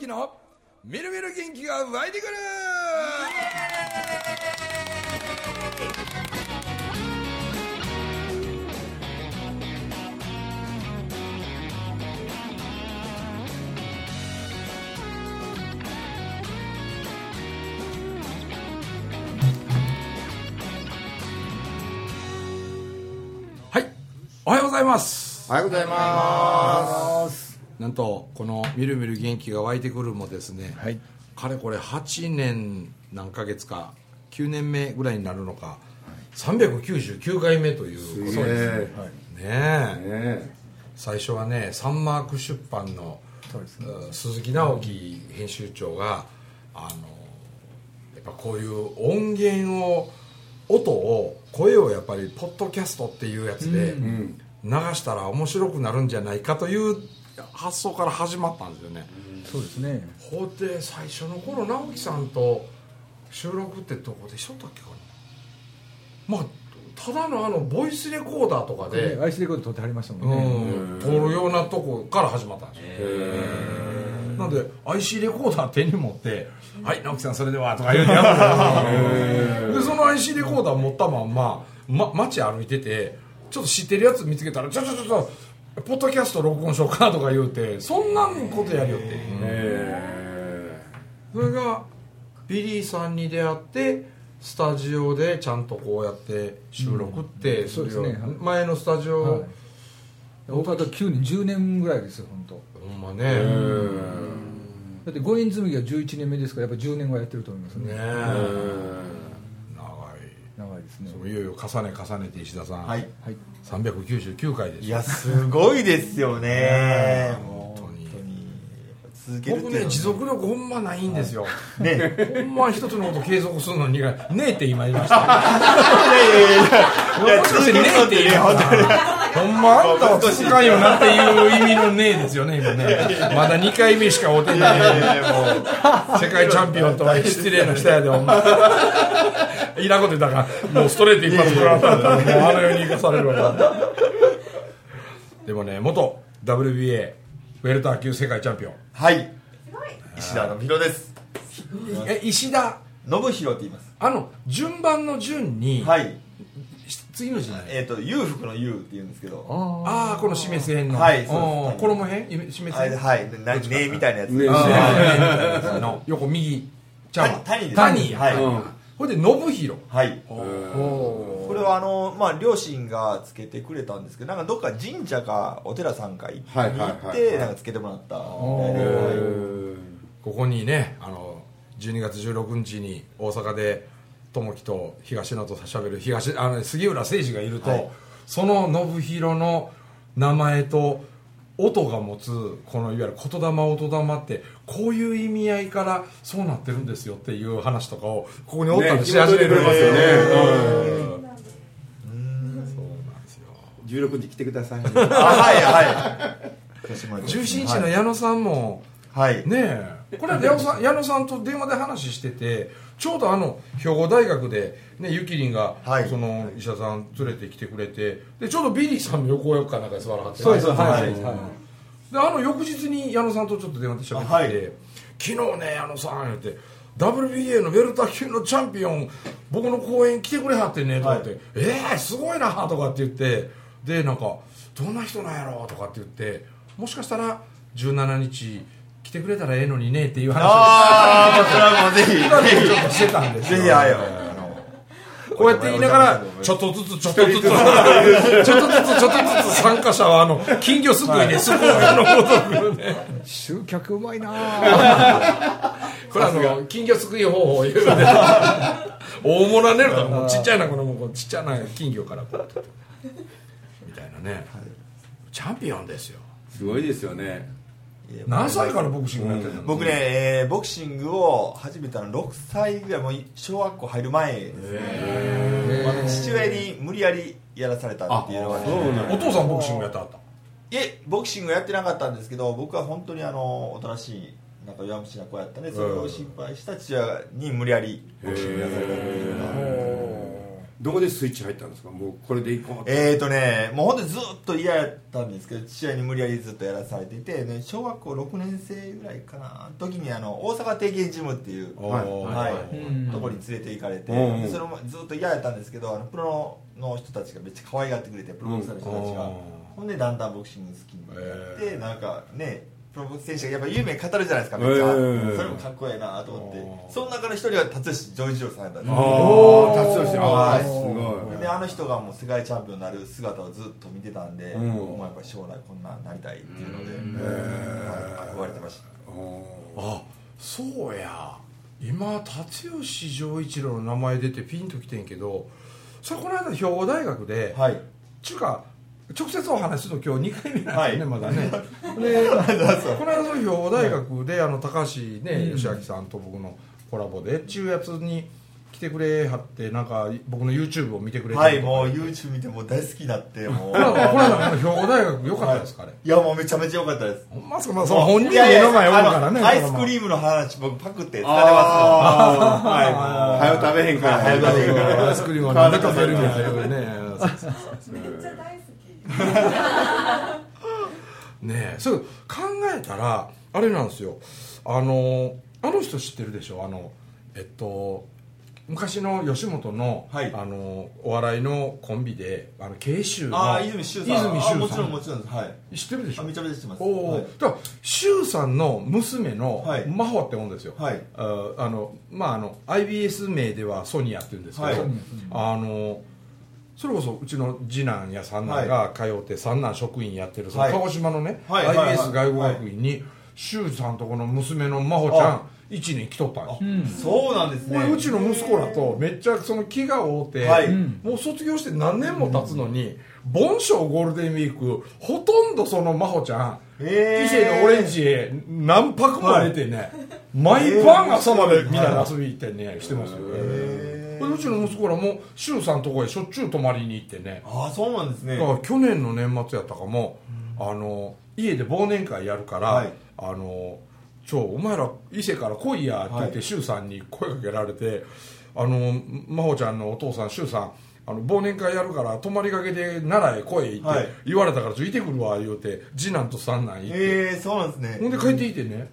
明のみるみる元気が湧いてくる。はい。おはようございます。おはようございます。なんとこの「みるみる元気が湧いてくる」もですね、はい。かれこれ8年何ヶ月か9年目ぐらいになるのか399回目ということですね。ね最初はねサンマーク出版のねうん鈴木直樹編集長があのやっぱこういう音源を音を声をやっぱりポッドキャストっていうやつで流したら面白くなるんじゃないかという発想から始まったんですよね、そうですね。ほうで最初の頃直樹さんと収録ってどこでしょったっけかなまあただのあのボイスレコーダーとかで、アイスレコード撮ってはりましたもうんね。ん、撮るようなとこから始まったんですよ。なんで IC レコーダー手に持って「はい直樹さんそれでは」とか言うてやったでその IC レコーダー持ったまんま、ま、街歩いててちょっと知ってるやつ見つけたら「ちょちょちょちょポッドキャスト録音しようか」とか言うてそんなことやるよって、それがビリーさんに出会ってスタジオでちゃんとこうやって収録って、そうですね。前のスタジオ、はい。大方9年、10年ぐらいですよ、本当。ほんまね。だって五円紬が11年目ですから、やっぱ10年はやってると思いますね。ねですねい。そういよいよ重ね重ねて石田さん、はい。はい。399回ですいや、すごいですよね。本当に僕ね持続力ほんまないんですよ、ね。ほんま一つのこと継続するのにねえって今言いました いやいやいやいや。いや、続けるのってね、本当に。ほんまあんたは続かんよなっていう意味のねえですよね今ねまだ2回目しか会うてない。世界チャンピオンとは失礼な人やでほんまいらんこと言ったからもうストレート一発食らったらもうあのように生かされるわでもね元 WBA ウェルター級世界チャンピオンはい。石田信弘です。え石田？信弘って言います。あの順番の順に、はい。次の字ないえっと、裕福の裕って言うんですけど。ああこの示す編の、はいそうです。衣編示す編はい、はい。なねみたいなやつ。ねの横右ちゃうわ。谷です谷はい。うん。ほいで信弘。はい。おこれはあの、まあ、両親がつけてくれたんですけどなんかどっか神社かお寺さんか行って、はいはいはい。はいなんかつけてもらったみおたいな。はい。ここにねあの12月16日に大阪で友樹と東野としゃべる東あの杉浦誠二がいると、はい。その信弘の名前と音が持つこのいわゆる言霊音霊ってこういう意味合いからそうなってるんですよっていう話とかをここにおったんでし始めるね。ますよね、うん。そうなんですよ。16日来てください。あはいはい。17日の矢野さんも、はい、ねえこれは矢野さん矢野さんと電話で話しててちょうどあの兵庫大学で、ね、ゆきりんが、はい。その医者さん連れてきてくれてでちょうどビリーさんの横横かなんかに座らはってそうです、はい。ははい。い。であの翌日に矢野さんとちょっと電話で喋ってて、はい。昨日ね矢野さん言って WBA のベルター級のチャンピオン僕の公演来てくれはってねとかって、はい。えー、すごいなとかって言ってでなんかどんな人なんやろとかって言ってもしかしたら17日来てくれたらええのにねっていう話。をああそれはもうぜひちょっとしてたんで。すよぜひはいあのこうやって言いながらちょっとずつちょっとずつちょっとずつちょっとずつ参加者はあの金魚すくいねすくいのごとくね。集客うまいなぁ。これあの金魚すくい方法を言うね 大物ねるともうちっちゃいなこのもうちっちゃな金魚からこう取ってみたいなね、チャンピオンですよ。すごいですよね。何歳からボクシングやってるの、僕ね、えーボクシングを始めたの6歳ぐらいもう小学校入る前ですね、まあ父親に無理やりやらされたっていうのがね。お父さんボクシングやってはった？いえボクシングやってなかったんですけど僕は本当にあのおとなしいなんか弱虫な子やったんでそれを心配した父親に無理やりボクシングやらされたっていうのがどこでスイッチ入ったんですか？もうこれでいこうえーとねもう本当にずっと嫌やったんですけど父親に無理やりずっとやらされていて、ね、小学校6年生ぐらいかな。時にあの大阪定型ジムっていうおはい、ところに連れて行かれて、それもずっと嫌やったんですけどあのプロの人たちがめっちゃ可愛がってくれてプロボクサーの人たちが、うん。ほんでだんだんボクシング好きになって、へなんかねプロボク選手がやっぱ有名語るじゃないですかめっちゃ、うんそれもかっこええなと思って、うん。その中の一人は辰吉丈一郎さんやったんですあおーあ達郎氏あはい。あすごい。であの人がもう世界チャンピオンになる姿をずっと見てたんで、うん。僕もやっぱり将来こんなんなりたいっていうので、はい憧れてました。あそうや。今辰吉丈一郎の名前出てピンときてんけどそれこの間兵庫大学で、はい。ちゅうか直接お話しすると今日2回目なんですよね、まだね。でこの間その兵庫大学であの高橋ね義明さんと僕のコラボでちゅうやつに来てくれはってなんか僕の YouTube を見てくれてはいもう YouTube 見てもう大好きになってもう。この間この間兵庫大学良かったですか、あれい。やもうめちゃめちゃ良かったです。ほんまっすか？まあその本人の目の前おるからねアイスクリームの話僕パクって使ってますはいもう。はよ食べへんからはよ食べへんから。アイスクリームは何で食べるみたいなね ねえそう考えたらあれなんですよ。あのあの人知ってるでしょ？あのえっと昔の吉本の,、はい。あのお笑いのコンビであの慶州のああ泉修さん。泉もちろんもちろんです。はい。知ってるでしょ？あめちゃめちゃ知ってます。おお、はい。だから周さんの娘のはい。真帆って思うんですよ、はい。ああのまああの IBS 名ではソニアって言うんですけど、はい。あのそれこそうちの次男や三男が通って三男職員やってるそのはい。鹿児島のね、はいはいはい。IBS 外語学院に周さんとこの娘の真帆ちゃんあ1年来とったんです。よそうなんですね。これうちの息子らとめっちゃその気が合うて、はい。もう卒業して何年も経つのに、盆栽ゴールデンウィークほとんどその真帆ちゃんへー。伊勢のオレンジへ何泊も出てね、毎晩朝までみんなで遊び行ってね、してますよ、へこれうちの息子らも周さんとこへしょっちゅう泊まりに行ってね。ああそうなんですね。だから去年の年末やったかも、あの家で忘年会やるから、はい。あのちょお前ら伊勢から来いやって言ってはい。周、さんに声かけられてあの真帆ちゃんのお父さん周さんあの忘年会やるから泊まりがけで奈良へ来いってはい。言われたからちょいてくるわ言うて次男と三男行って、ええそうなんですね。ほんで帰ってきてね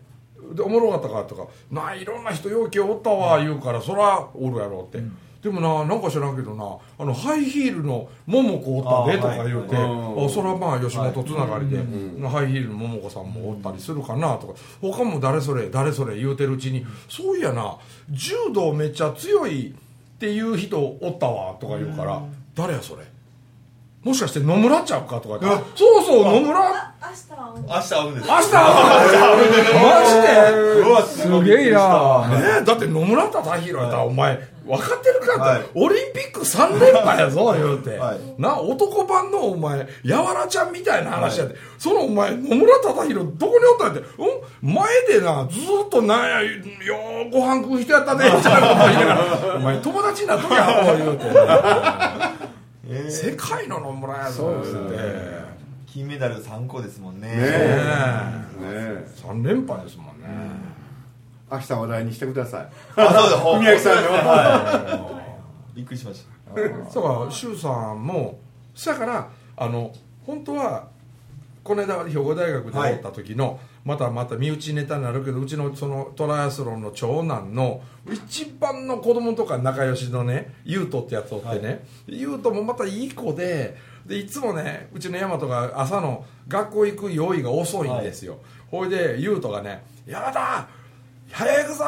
でおもろかったかとか「ないろんな人ようけおったわ」言うからそらおるやろって、でもななんか知らんけどなあのハイヒールの桃子おったでとか言うて。ああ、はいそらまあ吉本つながりで、ハイヒールの桃子さんもおったりするかなとか。他も誰それ誰それ言うてるうちに、そういやな柔道めっちゃ強いっていう人おったわとか言うから、誰やそれ？もしかして野村ちゃうかとか言って。そうそう野村。あ明日は明日会うんです。明日マジで？うわすげえな。ね。えだって野村忠宏やったらお前分かってるかって、はい。オリンピック3連覇やぞ言うて、はい。な男版のお前やわらちゃんみたいな話やって、そのお前野村忠宏どこにおったんやって。うん？前でなずーっとなんやようご飯食う人やったねみたいなこと言いながらお前友達になっときゃおう言うて、ええ世界の野村やぞ。言うて金メダル3個ですもんね。ねねえ。3連覇ですもんね、明日話題にしてください。あそうだ。ほ文明さんの。びっくりしました。だから周さんもそやからあの本当はこの間兵庫大学でおった時の、またまた身内ネタになるけどうちのそのトライアスロンの長男の一番の子供とか仲良しのね優斗ってやつおってね、優斗もまたいい子ででいつもねうちの大和が朝の学校行く用意が遅いんですよ、ほいで優斗がね「やだ早行くぞ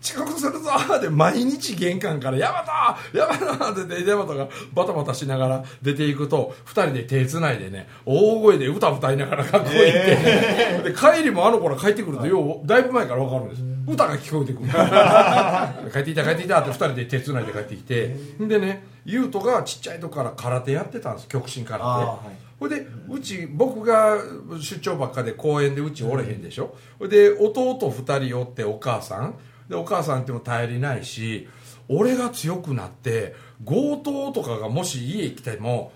遅刻するぞで毎日玄関から「ヤマトヤマト!」って言ってヤマトがバタバタしながら出ていくと2人で手つないでね大声で歌歌いながら学校行って、で帰りもあの子ら帰ってくるとようだいぶ前から分かるんです。歌が聞こえてくる。帰ってきた帰ってきたって2人で手つないで帰ってきてでね優斗がちっちゃい時から空手やってたんです極真空手、はい。ほいでうち僕が出張ばっかで公園でうちおれへんでしょ？ほいで弟2人おってお母さん。でお母さんっても頼りないし俺が強くなって強盗とかがもし家来ても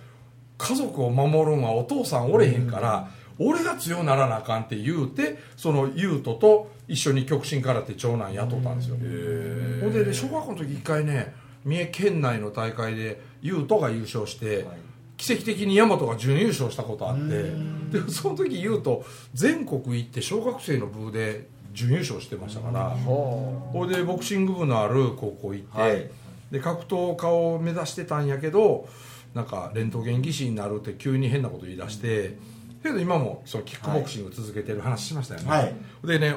家族を守るんはお父さんおれへんから、俺が強ならなあかんって言うてその優斗と一緒に極真空手長男雇ったんですよ。ほんでね小学校の時一回ね三重県内の大会で優斗が優勝して、はい。奇跡的に大和が準優勝したことあってでその時優斗全国行って小学生の部で準優勝してましたからはそれでボクシング部のある高校行って、はい。で格闘家を目指してたんやけどなんかレントゲン技師になるって急に変なこと言い出して、けど今もそのキックボクシング続けてる話しましたよね、はい。でねす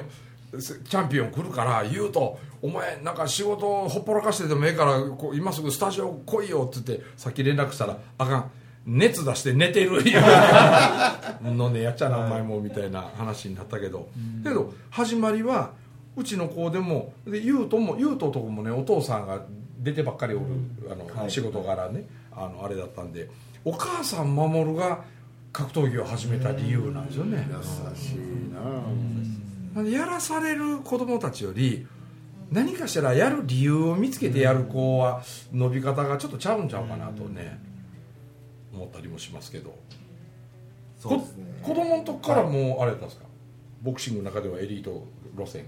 チャンピオン来るから言うと「お前なんか仕事ほっぽらかしてでもええからこう今すぐスタジオ来いよ」って言ってさっき連絡したら「あかん。熱出して寝てる」のねやっちゃなお前もみたいな話になったけど、けど始まりはうちの子でもで優斗も優斗とこもねお父さんが出てばっかりおるあの、はい。仕事柄ねあのあれだったんでお母さん守が格闘技を始めた理由なんですよね、優しいななん。でやらされる子供たちより何かしらやる理由を見つけてやる子は伸び方がちょっとちゃうんちゃうかなとね思ったりもしますけど。そうですね。こ子供の時からもうあれだったんですか？ボクシングの中ではエリート路線。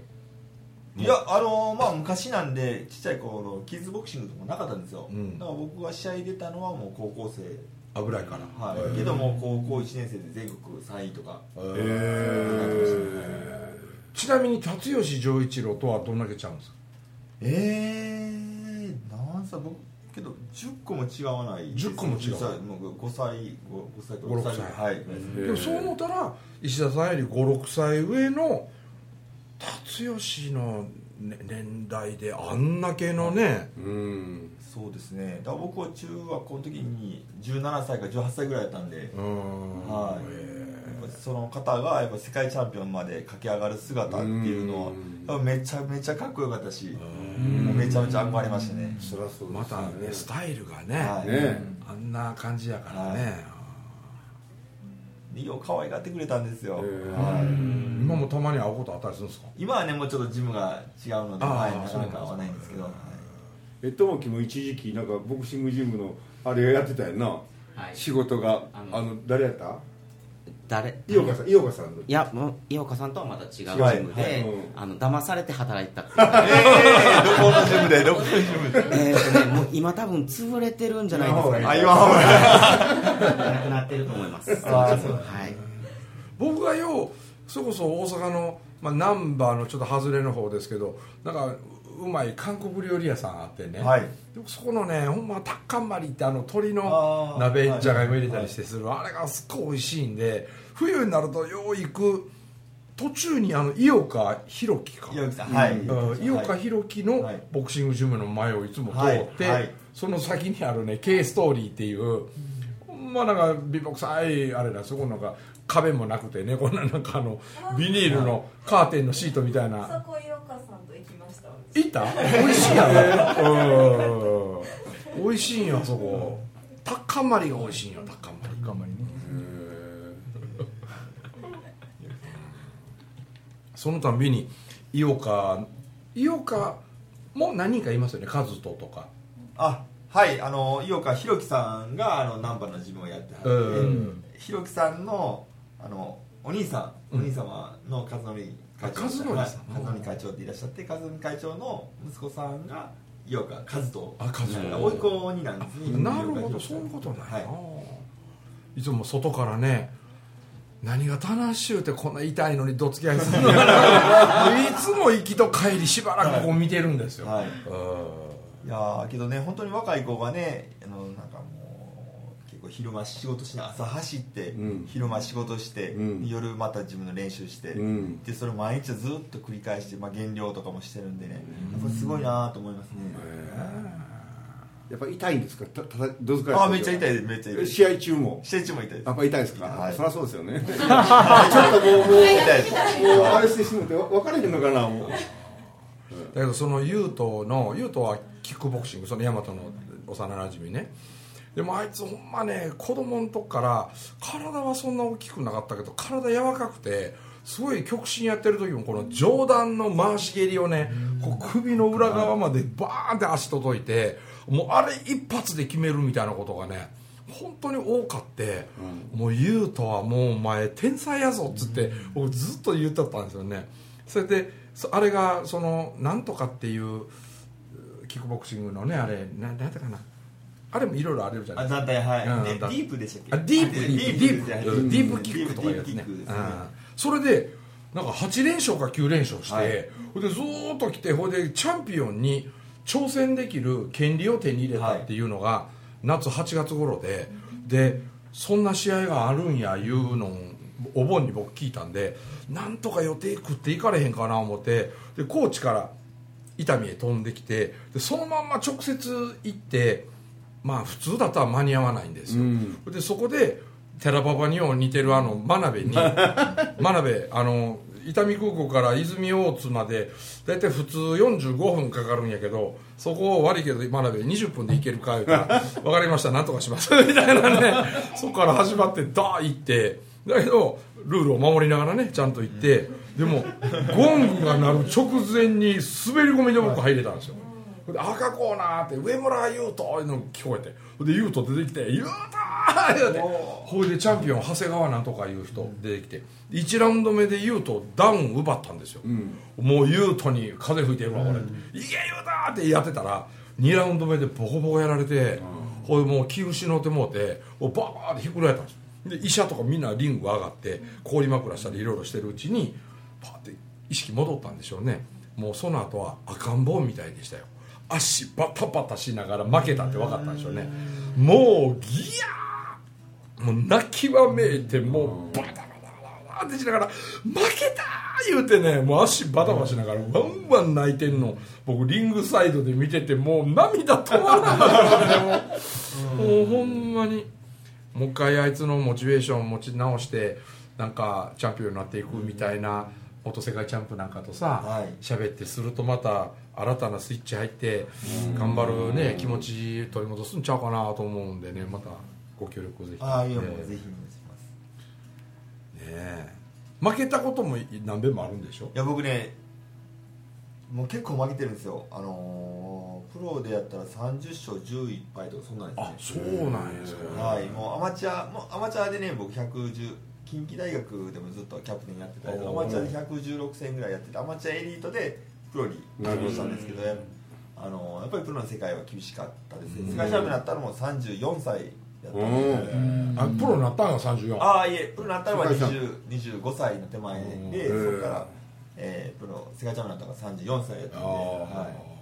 いやあのまあ昔なんでちっちゃい頃キッズボクシングとかもなかったんですよ、うん。だから僕が試合出たのはもう高校生。あぐらいから。はい、けども高校1年生で全国3位とか。へへーちなみに辰吉丈一郎とはどんだけちゃうんですか？えー、なんさ僕けど10個も違わないです10個も違う。もう5歳 5, 歳と5 6 6歳はい、でもそう思ったら石田さんより56歳上の辰吉のね年代であんだけのね。うん。そうですね。だから僕は中学校の時に17歳か18歳ぐらいだったんで、うん。はい。やっぱその方がやっぱ世界チャンピオンまで駆け上がる姿っていうのはめちゃめちゃかっこよかったしめちゃめちゃ憧れましたね。そりゃそうです。またねスタイルがね、はい。ねあんな感じやからね、でよう可愛がってくれたんですよ、はい。今もたまに会うことあったりするんですか？今はねもうちょっとジムが違うので、はい、なかなか合わないんですけど、はい。え友樹も一時期なんかボクシングジムのあれやってたよな。はい。仕事が。あのあの誰やった？誰？井岡さん井岡さんの。いやもう井岡さんとはまた違うチームで、はいうん。あの騙されて働いてたっていう。えー、どこのジムで？どこのジムで？えーとねもう今多分潰れてるんじゃないですかね。あ今ほら なくなってると思います。あーそうはい。僕がようそれこそ大阪の、まあ、ナンバーのちょっと外れの方ですけどなんかうまい韓国料理屋さんあってね、はい。でもそこのねほんまタッカンマリってあの鶏の鍋はい。じゃがいも入れたりしてする、あれがすっごい美味しいんで冬になるとよう行く途中にあの井岡弘樹か。井岡弘樹のはい。ボクシングジムの前をいつも通って、はい。はい。その先にあるね K ストーリーっていう、ほんまなんか美ボ臭いあれだそこなんか壁もなくてねこんななんかあのビニールのカーテンのシートみたいな。そこ井岡さんと行きました行った？美味しいやろうん。美味しいんよあそこ。タッカンマリが美味しいんよタッカンマリ頑張りねそのたんびに井岡井岡も何人かいますよね和人とか。あはいあの井岡弘樹さんがあのナンバのジムをやってはって、うん。弘樹さんのあのお兄さん、お兄様の和則会長。あ和則はい会長っていらっしゃって和則会長の息子さんが井岡和人。あ和人。甥っ子になんですね。なるほどそうんいうことな、はい。い、つも外からね何が楽しゅうてこんな痛いのにどつき合いするの？いつも行きと帰りしばらくこう見てるんですよ、はい。うん。いやーけどね本当に若い子がねあのなんかもう結構昼間仕事しな朝走って、うん。昼間仕事して、うん。夜また自分の練習して、うん。でそれを毎日ずっと繰り返して、まあ、減量とかもしてるんでね、やっぱすごいなと思いますね、やっぱ痛いんですか？たたたどづかあめっちゃ痛いです。めっちゃ痛いです。試合中も？試合中も痛いです。やっぱ痛いですか、はい。そりゃそうですよね。ちょっともうもう痛いです。もうあれしてしもて分からへんのかなもう。だけどその優斗の優斗はキックボクシングその大和の幼なじみね。でもあいつほんまね子供の時から体はそんな大きくなかったけど体柔らかくてすごい極真やってる時もこの上段の回し蹴りをねこう首の裏側までバーンって足届いてもうあれ一発で決めるみたいなことがね本当に多かって、もう優斗はもうお前天才やぞっつって僕ずっと言ってたんですよね。それでそあれがそのなんとかっていうキックボクシングのねあれなんだったかな。あれもいろいろあるじゃないあですか。はい、うんディープでしたっけ？あディープディープディープディープキックとかいうやつね。ね。うん。それでなんか8連勝か9連勝して、はい。でずーっと来てほいでチャンピオンに挑戦できる権利を手に入れたっていうのが、夏8月頃ででそんな試合があるんやいうのをお盆に僕聞いたんでなんとか予定食っていかれへんかな思ってで高知から伊丹へ飛んできてでそのまんま直接行ってまあ普通だったら間に合わないんですよ、でそこで寺馬場にも似てるあの真鍋に 真鍋あの伊丹空港から泉大津まで大体普通45分かかるんやけどそこを悪いけど真鍋20分で行けるか言うたら「分かりましたなんとかします」みたいなね。そこから始まってダー行ってだけどルールを守りながらねちゃんと行ってでもゴングが鳴る直前に滑り込みで僕入れたんですよ。で赤コーナーって上村優斗の聞こえて。で優斗出てきて「優斗!」ほいでチャンピオン長谷川なんとかいう人出てきて1ラウンド目で優斗ダウン奪ったんですよ、もう優斗に風吹いてるわ俺、いけ優斗ってやってたら2ラウンド目でボコボコやられて、ほいでもう気失ってもうてバーってひっくり返ったんですで医者とかみんなリング上がって氷枕したりいろいろしてるうちにパーって意識戻ったんでしょうね。もうその後は赤ん坊みたいでしたよ。足バタバタしながら負けたって分かったんでしょうね。もうギヤーもう泣きわめいてもうバタバタバタってしながら負けたー！言うてねもう足バタバタしながらワンワン泣いてんの。僕リングサイドで見ててもう涙止まらなかったねもうもうほんまに。もう一回あいつのモチベーションを持ち直してなんかチャンピオンになっていくみたいな元世界チャンプなんかとさはい。喋、ってするとまた新たなスイッチ入って頑張るね気持ち取り戻すんちゃうかなと思うんでねまたご協力をぜひああいやもうねぜひお願いします。ねえ。負けたことも何べんもあるんでしょ？いや僕ねもう結構負けてるんですよ。あのープロでやったら30勝11敗とかそんなんですね。そうなんですよはいもうアマチュアもうアマチュアでね僕110近畿大学でもずっとキャプテンやってたりアマチュアで116戦ぐらいやっててアマチュアエリートでプロに移動したんですけどあのやっぱりプロの世界は厳しかったですね。世界チャンピオンになったのも34歳やったん。であプロになったのが34ああいえプロになったのは世界チャ20 25歳の手前でうんそこから、えープロ世界チャンピオンになったのが34歳やったんで、あはい。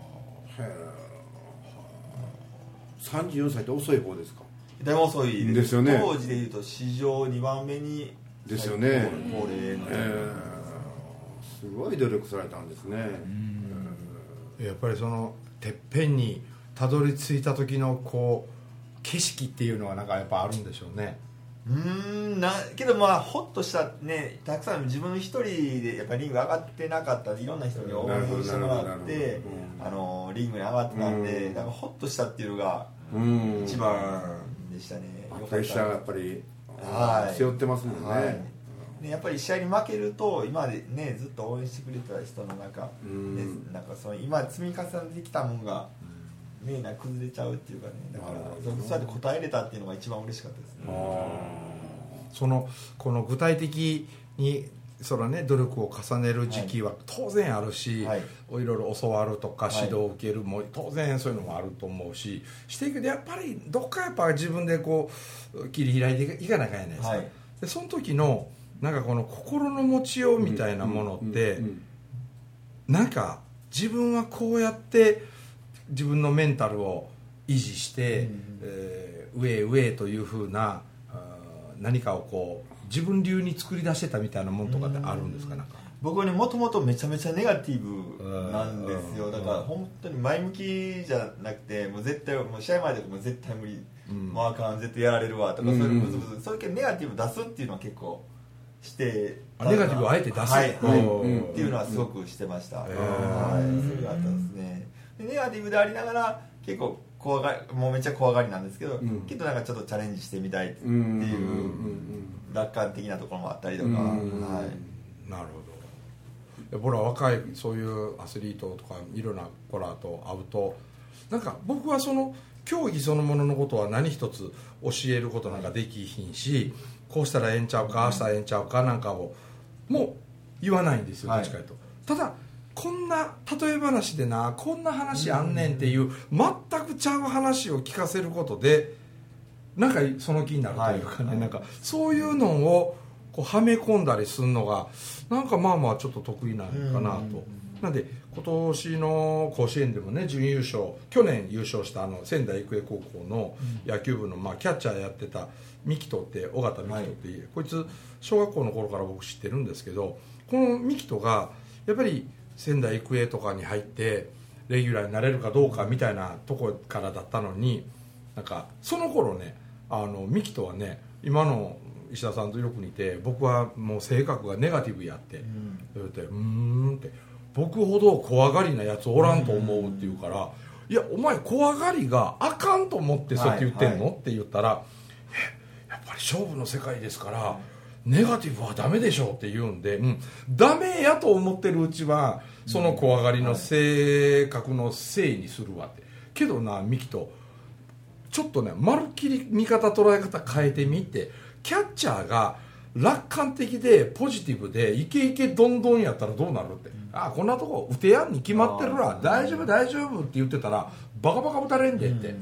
34歳って遅い方ですか？だいぶ遅いです。よね。当時でいうと史上2番目にですよね。高齢の、えー。すごい努力されたんですね。やっぱりそのてっぺんにたどり着いた時のこう景色っていうのはなんかやっぱあるんでしょうね。うーんなけどまあホッとしたねたくさん自分一人でやっぱりリング上がってなかったいろんな人に応援してもらってほどあのリングに上がってたんでうん。なんかホッとしたっていうのがうん一番でしたね、よかった。プレッシャーがやっぱりはい。背負ってますもんね、はい。ね、やっぱり試合に負けると今までねずっと応援してくれてた人の中、うん。ね、なんかその今積み重ねてきたもんが、ね、な崩れちゃうっていうかねだからそうやって答えれたっていうのが一番嬉しかったですね。そのこの具体的にそのね努力を重ねる時期は当然あるし、はい。い、ろいろ教わるとかはい。指導を受けるも当然そういうのもあると思うししていくけどやっぱりどっかやっぱ自分でこう切り開いていかなきゃいけないですか、はい。でその時のなんかこの心の持ちようみたいなものって、なんか自分はこうやって自分のメンタルを維持して、うんえー上へ上へというふうな何かをこう自分流に作り出してたみたいなもんとかってあるんですか？なんか。僕はねもともとめちゃめちゃネガティブなんですよ。うん。だから本当に前向きじゃなくてもう絶対もう試合前とかもう絶対無理、うん。もうあかん絶対やられるわとか、うん。そういうブツブツそういう系ネガティブ出すっていうのは結構してあネガティブをあえて出す？はい、はい。うん。っていうのはすごくしてました、へはいーそれがあったんですね。でネガティブでありながら結構怖がりもうめっちゃ怖がりなんですけど、うん。けどなんかちょっとチャレンジしてみたいっていううん楽観的なところもあったりとか、うんはい。なるほど。で僕ら若いそういうアスリートとかいろんな子らと会うとなんか僕はその競技そのもののことは何一つ教えることなんかできひんしこうしたらええんちゃうかああしたらええんちゃうかなんかをもう言わないんですよはい。どっちかというと。ただこんな例え話でなこんな話あんねんっていう全くちゃう話を聞かせることでなんかその気になるというかね、はい。なんかそういうのをこうはめ込んだりするのがなんかまあまあちょっと得意なのかなと。なんで今年の甲子園でもね準優勝去年優勝したあの仙台育英高校の野球部の、まあ、キャッチャーやってたミキトって尾形ミキトって、こいつ小学校の頃から僕知ってるんですけどこのミキトがやっぱり仙台育英とかに入ってレギュラーになれるかどうかみたいなとこからだったのになんかその頃ねあのミキトはね今の石田さんとよく似て僕はもう性格がネガティブやって、言うて「うーん」って「僕ほど怖がりなやつおらんと思う」って言うから「いやお前怖がりがあかんと思ってそうやって言ってんの?」はいって言ったら「えやっぱり勝負の世界ですからネガティブはダメでしょ」って言うんで、うん、ダメやと思ってるうちはその怖がりの性格のせいにするわって。けどなミキとちょっとねまるっきり見方捉え方変えてみてキャッチャーが楽観的でポジティブでイケイケどんどんやったらどうなるって、ああこんなとこ打てやんに決まってるわ大丈夫大丈夫って言ってたらバカバカ打たれんでって、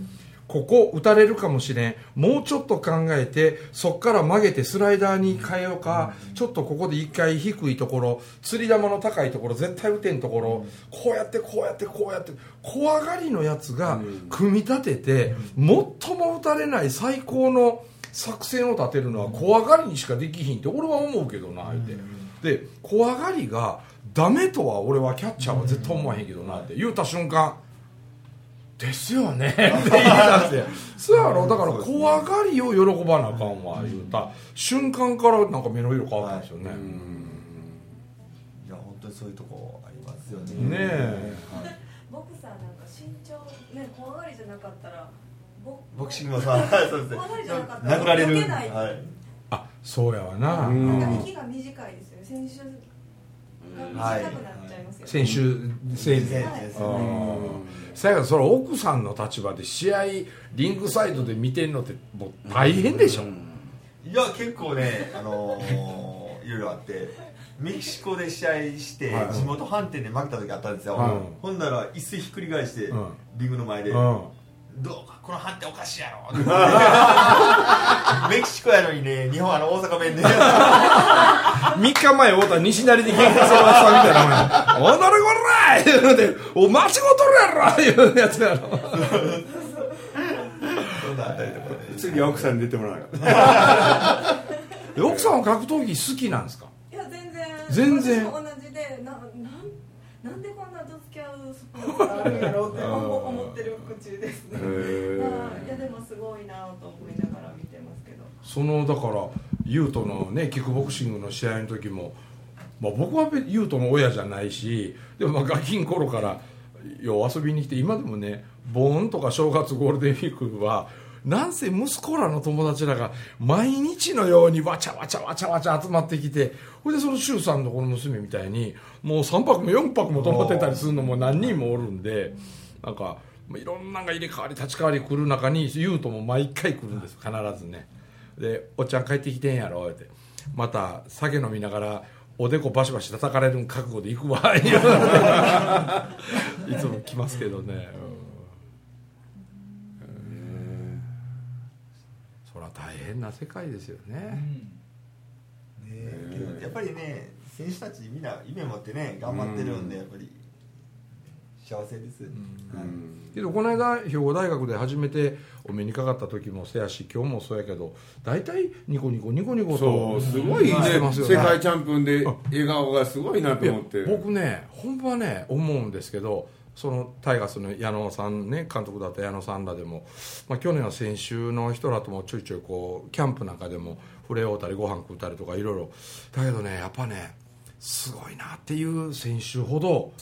ここ打たれるかもしれん。もうちょっと考えてそっから曲げてスライダーに変えようか、ちょっとここで一回低いところ釣り玉の高いところ絶対打てんところ、こうやってこうやってこうやって。怖がりのやつが組み立てて、最も打たれない最高の作戦を立てるのは怖がりにしかできひんって俺は思うけどなって、で怖がりがダメとは俺はキャッチャーは絶対思わへんけどなって言うた瞬間ですよね。って言い出してそうやろ？だから怖がりを喜ばなあかんわ言うた。瞬間からなんか目の色変わったんですよね、いや本当にそういうとこありますよね。ねえ。ボクサーなんか身長ね怖がりじゃなかったらボボクシングはい そうですね。怖がりじゃなかったら殴られる。避けない。はい。あそうやわな、うんなん。か息が短いですよね。選手が短くなっちゃいますよね、選手選手。はいですあねーそやそれ奥さんの立場で試合リングサイドで見てんのってもう大変でしょ、いや結構ねあのー いろいろあって。メキシコで試合してはい。地元反転で負けた時あったんですよ、はい。ほんなら椅子ひっくり返して、うん。リングの前で、うんどうかこの判定おかしいやろ。メキシコやのにね日本あの大阪弁で。3日前会うた西成で喧嘩するおっさんみたいなお前「おなれこら!」言うて「お間違うとるやろ!」言うやつやろ。そんなんあったりとかね。次は奥さんに出てもらうえ奥さんは格闘技好きなんですか？いや全然。全然。私も同じでななんなんでこんなうスポー。ツがあるんやろうって思思ってる口ですね。いいやでもすごいなと思いながら見てますけど。そのだから優斗のねキックボクシングの試合の時も、まあ、僕は優斗の親じゃないしでもまあガキん頃からよう遊びに来て今でもね盆とか正月ゴールデンウィークはなんせ息子らの友達らが毎日のようにわちゃわちゃわちゃわちゃ集まってきてほいでその周さんのこの娘みたいにもう3泊も4泊も泊まってたりするのも何人もおるんでなんかいろんなが入れ替わり立ち替わり来る中に優斗も毎回来るんです必ずね。で「おっちゃん帰ってきてんやろ」って。また酒飲みながらおでこバシバシ叩かれる覚悟で行くわ いつも来ますけどね、うん。そりゃ大変な世界ですよね、ねけどやっぱりね選手たちみんな夢持ってね頑張ってるんでやっぱり。幸せです、はい。けどこの間兵庫大学で初めてお目にかかった時もそうやし今日もそうやけど大体ニコニコニコニコとそうすごいね。してますよね。世界チャンピオンで笑顔がすごいなと思って。僕ね本場はね思うんですけどそのタイガースの矢野さんね監督だった矢野さんらでも、まあ、去年は選手の人らともちょいちょいこうキャンプなんかでも触れ合うたりご飯食うたりとかいろいろ。だけどねやっぱねすごいなっていう選手ほど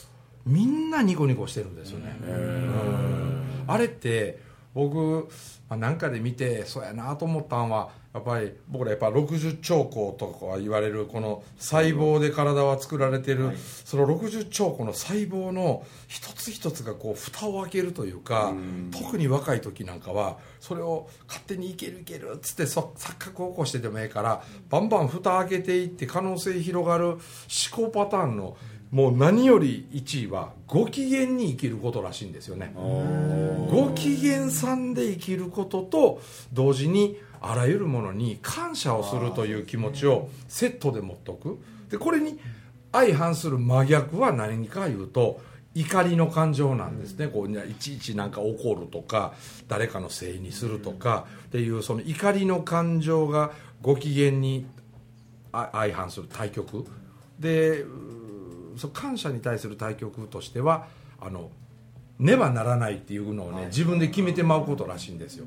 みんなニコニコしてるんですよね。うん。あれって僕まあなんかで見てそうやなと思ったんはやっぱり僕らやっぱ60兆個とか言われるこの細胞で体は作られてる、その60兆個の細胞の一つ一つがこう蓋を開けるというか、特に若い時なんかはそれを勝手にいけるいけるっつってそ錯覚を起こしてでもええからバンバン蓋開けていって可能性広がる思考パターンのもう何より1位はご機嫌に生きることらしいんですよね。ご機嫌さんで生きることと同時にあらゆるものに感謝をするという気持ちをセットで持っておく。でこれに相反する真逆は何かいうと怒りの感情なんですね、こういちいちなんか怒るとか誰かのせいにするとかっていうその怒りの感情がご機嫌にあ相反する対極でそう感謝に対する対極としてはあのねばならないっていうのをね、自分で決めてまうことらしいんですよ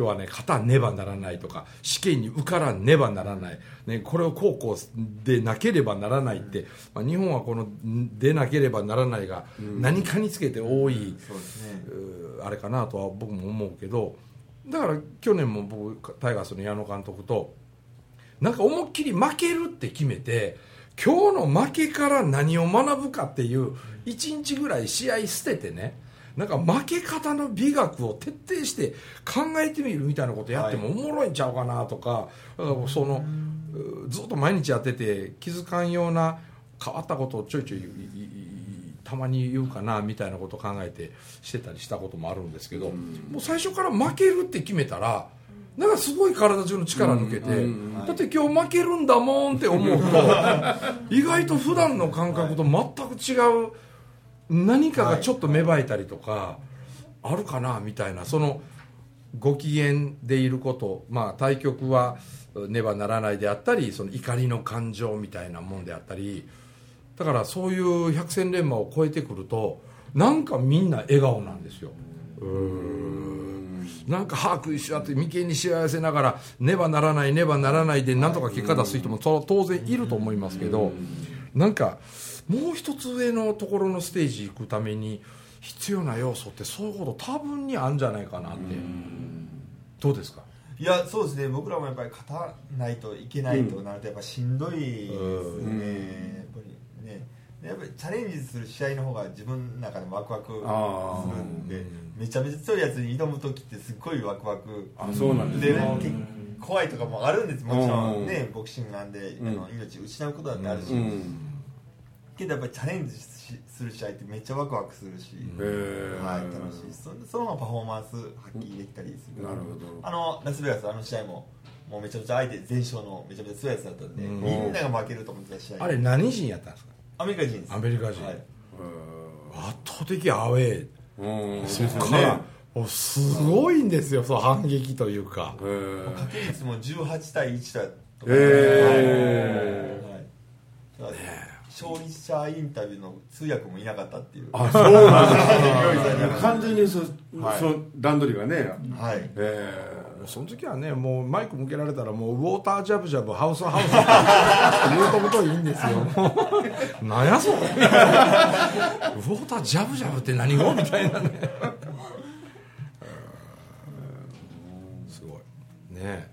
要はね型ねばならないとか試験に受からねばならない、ね、これをこうこうでなければならないって、まあ、日本はこのんでなければならないが何かにつけて多い、あれかなとは僕も思うけどだから去年も僕タイガースの矢野監督となんか思いっきり負けるって決めて今日の負けから何を学ぶかっていう1日ぐらい試合捨ててねなんか負け方の美学を徹底して考えてみるみたいなことやってもおもろいんちゃうかなとか、だからそのうずっと毎日やってて気づかんような変わったことをちょいちょいいいいたまに言うかなみたいなことを考えてしてたりしたこともあるんですけど、もう最初から負けるって決めたらなんかすごい体中の力抜けて、だって今日負けるんだもんって思うと意外と普段の感覚と全く違う何かがちょっと芽生えたりとかあるかなみたいなそのご機嫌でいることまあ対局はねばならないであったりその怒りの感情みたいなもんであったりだからそういう百戦錬磨を超えてくるとなんかみんな笑顔なんですよ。うなんか歯食いし合って眉間にしわ寄せながらねばならないねばならないでなんとか結果出す人も当然いると思いますけどなんかもう一つ上のところのステージ行くために必要な要素ってそういうこと多分にあるんじゃないかなって。どうですか？いやそうですね。僕らもやっぱり勝たないといけないとなるとやっぱしんどいですよね、うんやっぱりね。やっぱりチャレンジする試合の方が自分の中でもワクワクするんでめちゃめちゃ強いやつに挑む時ってすっごいワクワク。あそうなんでですね。ね怖いとかもあるんですもちろうんん。ねボクシングなんで、うん。あの命失うことだってあるし、うんけどやっぱりチャレンジしする試合ってめっちゃワクワクするし、はい、楽しい。そそのままパフォーマンス発揮できたりする、なるほど。あのラスベガスあの試合ももうめちゃめちゃ相手全勝のめちゃめちゃ強いやつだったんで、うん。みんなが負けると思ってた試合。あれ何人やったんですか？アメリカ人です。アメリカ人。はい、圧倒的アウェー。うん。そこからもうすごいんですよその反撃というか。掛け率も18対1だとか、へはい。はい。だから勝利者インタビューの通訳もいなかったっていう。あそうなんです完全にそ,、はい。その段取りがね。はい。えその時はねもうマイク向けられたらもうウォータージャブジャブハウスハウスって言うとこといいんですよ。もう。何やそれウォータージャブジャブって何語みたいなね。すごい。ね。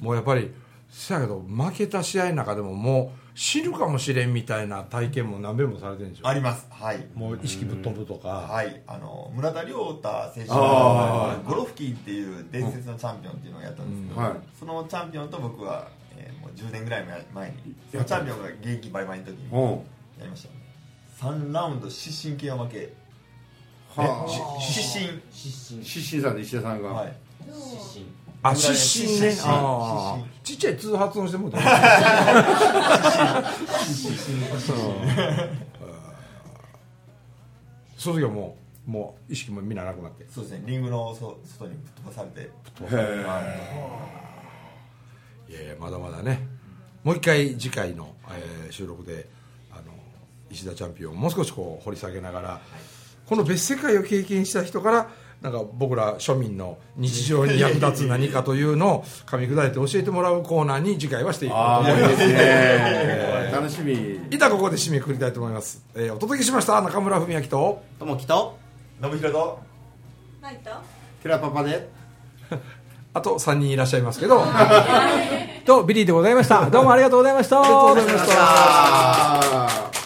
もうやっぱりそやけど負けた試合の中でももう死ぬかもしれんみたいな体験も何遍もされてるんでしょあります。はい。もう意識ぶっ飛ぶとか、はい、あの村田亮太選手あがゴロフキーっていう伝説のチャンピオンっていうのをやったんですけど、うんはい。そのチャンピオンと僕は、えーもう10年ぐらい前にそのチャンピオンが現役バイバイの時にやりました、ね、3ラウンド失神系は負け。はえし失神失神失神さんで石田さんが、はい。失神あ失神ね。ああちっちゃい通発音してもうた。その時はもうもう意識もみんななくなって。そうですね。リングのそ外にぶっ飛ばされて。い。やいやまだまだね。もう一回次回の、えー収録であの石田チャンピオンをもう少しこう掘り下げながらこの別世界を経験した人からなんか僕ら庶民の日常に役立つ何かというのを噛み砕いて教えてもらうコーナーに次回はしていこうとあ思います。楽しみ。いたここで締めくくりたいと思います、えーお届けしました中村文明と。ともきと。信弘と。ナイト。寺パパで。あと3人いらっしゃいますけど。とビリーでございました。どうもありがとうございました。ありがとうございました